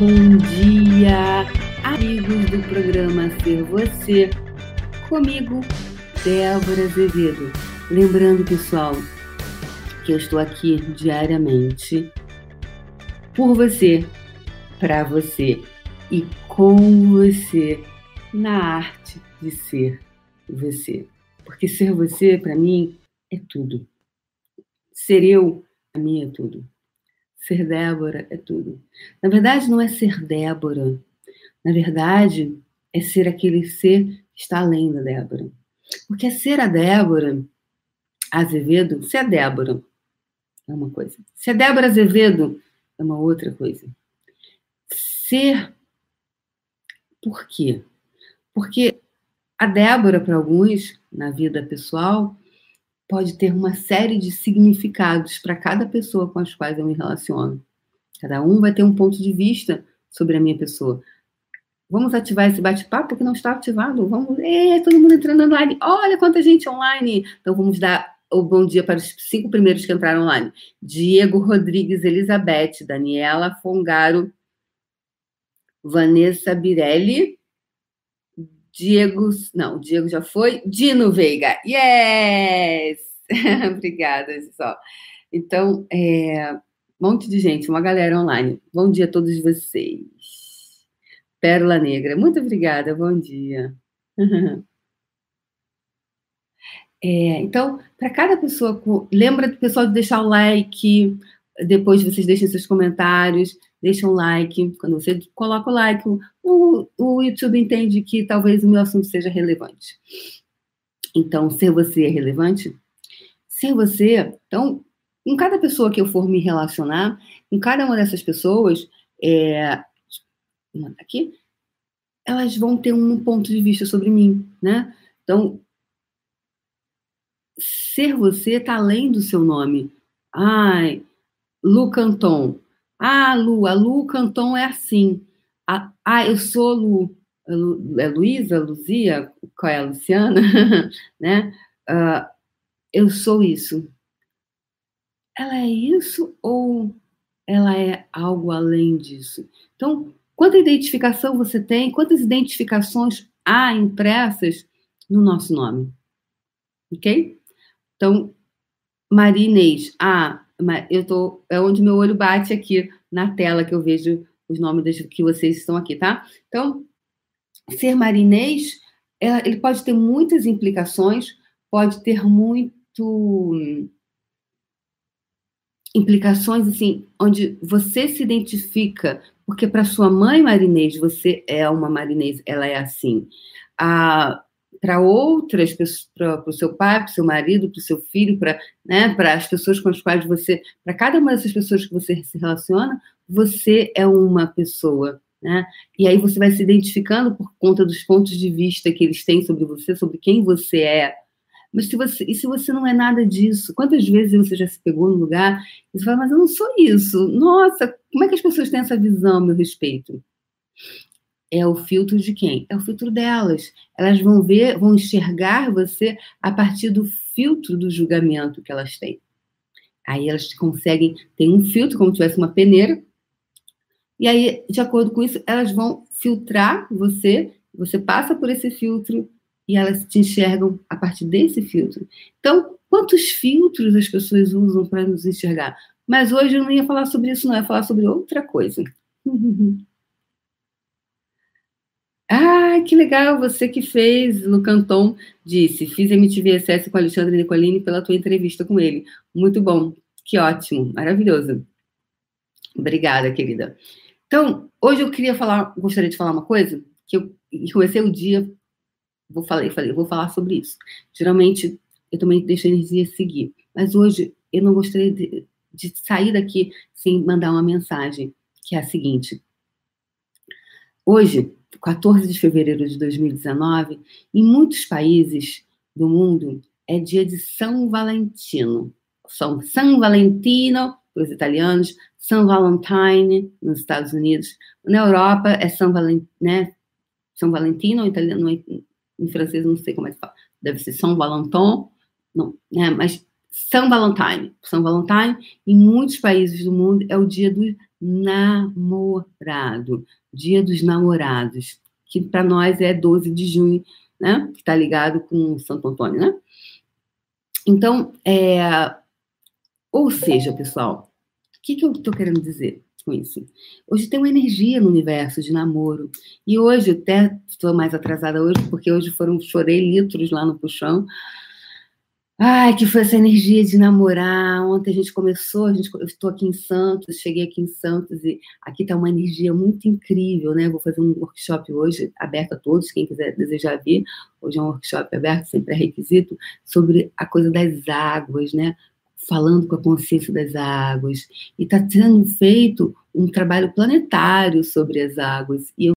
Bom dia, amigos do programa Ser Você, comigo, Débora Azevedo. Lembrando, pessoal, que eu estou aqui diariamente por você, para você e com você na arte de ser você. Porque ser você, para mim, é tudo. Ser eu, para mim, é tudo. Ser Débora é tudo. Na verdade, não é ser Débora. Na verdade, é ser aquele ser que está além da Débora. Porque ser a Débora Azevedo, ser a Débora é uma coisa. Ser a Débora Azevedo é uma outra coisa. Ser. Por quê? Porque a Débora, para alguns, na vida pessoal, pode ter uma série de significados para cada pessoa com as quais eu me relaciono. Cada um vai ter um ponto de vista sobre a minha pessoa. Vamos ativar esse bate-papo que não está ativado. Vamos, é, todo mundo entrando online. Olha quanta gente online. Então vamos dar o bom dia para os cinco primeiros que entraram online. Diego Rodrigues Elizabeth, Daniela Fongaro, Vanessa Birelli, Diego, não, Diego já foi, Dino Veiga, yes! Obrigada, só. Então, é, um monte de gente, uma galera online. Bom dia a todos vocês. Pérola Negra, muito obrigada, bom dia. É, então, para cada pessoa, lembra do pessoal de deixar o like, depois vocês deixem seus comentários, deixa um like. Quando você coloca o like, o, o YouTube entende que talvez o meu assunto seja relevante. Então, ser você é relevante? Ser você. Então, em cada pessoa que eu for me relacionar, em cada uma dessas pessoas, é, aqui, elas vão ter um ponto de vista sobre mim, né? Então, ser você está além do seu nome. Ai, Lu Canton. Ah, Lu, a Lu Canton é assim. Ah, ah eu sou Lu. É Luísa, Luzia, qual é a Luciana? né? Uh, eu sou isso. Ela é isso ou ela é algo além disso? Então, quanta identificação você tem? Quantas identificações há impressas no nosso nome? Ok? Então, Maria Inês. Ah, eu tô, é onde meu olho bate aqui na tela que eu vejo os nomes das, que vocês estão aqui, tá? Então, ser marinês, é, ele pode ter muitas implicações, pode ter muito implicações assim, onde você se identifica, porque para sua mãe marinês você é uma marinês, ela é assim. Para outras pessoas, para o seu pai, para o seu marido, para o seu filho, para né, as pessoas com as quais você, para cada uma dessas pessoas que você se relaciona, você é uma pessoa, né? E aí você vai se identificando por conta dos pontos de vista que eles têm sobre você, sobre quem você é. Mas se você, e se você não é nada disso? Quantas vezes você já se pegou no lugar e você fala, mas eu não sou isso. Nossa, como é que as pessoas têm essa visão a meu respeito? é o filtro de quem? É o filtro delas. Elas vão ver, vão enxergar você a partir do filtro do julgamento que elas têm. Aí elas conseguem, tem um filtro, como se tivesse uma peneira, e aí, de acordo com isso, elas vão filtrar você, você passa por esse filtro e elas te enxergam a partir desse filtro. Então, quantos filtros as pessoas usam para nos enxergar? Mas hoje eu não ia falar sobre isso, não, eu ia falar sobre outra coisa. Ah, que legal, você que fez no Canton disse, fiz MTV SS com Alexandre Nicolini pela tua entrevista com ele. Muito bom, que ótimo, maravilhoso. Obrigada, querida. Então, hoje eu queria falar, gostaria de falar uma coisa, que eu comecei o dia, vou falar, falei, vou falar sobre isso. Geralmente, eu também deixo a energia seguir, mas hoje eu não gostaria de, de sair daqui sem mandar uma mensagem, que é a seguinte. Hoje, 14 de fevereiro de 2019, em muitos países do mundo é dia de São Valentino. São São Valentino para os italianos, São Valentine nos Estados Unidos. Na Europa é São, Valent, né? São Valentino, italiano, em francês não sei como é que fala. Deve ser São Valentin, não, né? Mas São Valentine, São Valentine, em muitos países do mundo é o dia do namorado, Dia dos Namorados, que para nós é 12 de junho, né? Que está ligado com Santo Antônio, né? Então, é, ou seja, pessoal, que, que eu estou querendo dizer com isso? Hoje tem uma energia no universo de namoro. E hoje, até estou mais atrasada hoje, porque hoje foram, chorei litros lá no puxão. Ai, que foi essa energia de namorar. Ontem a gente começou, a gente, eu estou aqui em Santos, cheguei aqui em Santos e aqui está uma energia muito incrível, né? Vou fazer um workshop hoje, aberto a todos, quem quiser desejar vir. Hoje é um workshop aberto, sem pré-requisito, sobre a coisa das águas, né? Falando com a consciência das águas. E está sendo feito um trabalho planetário sobre as águas. E eu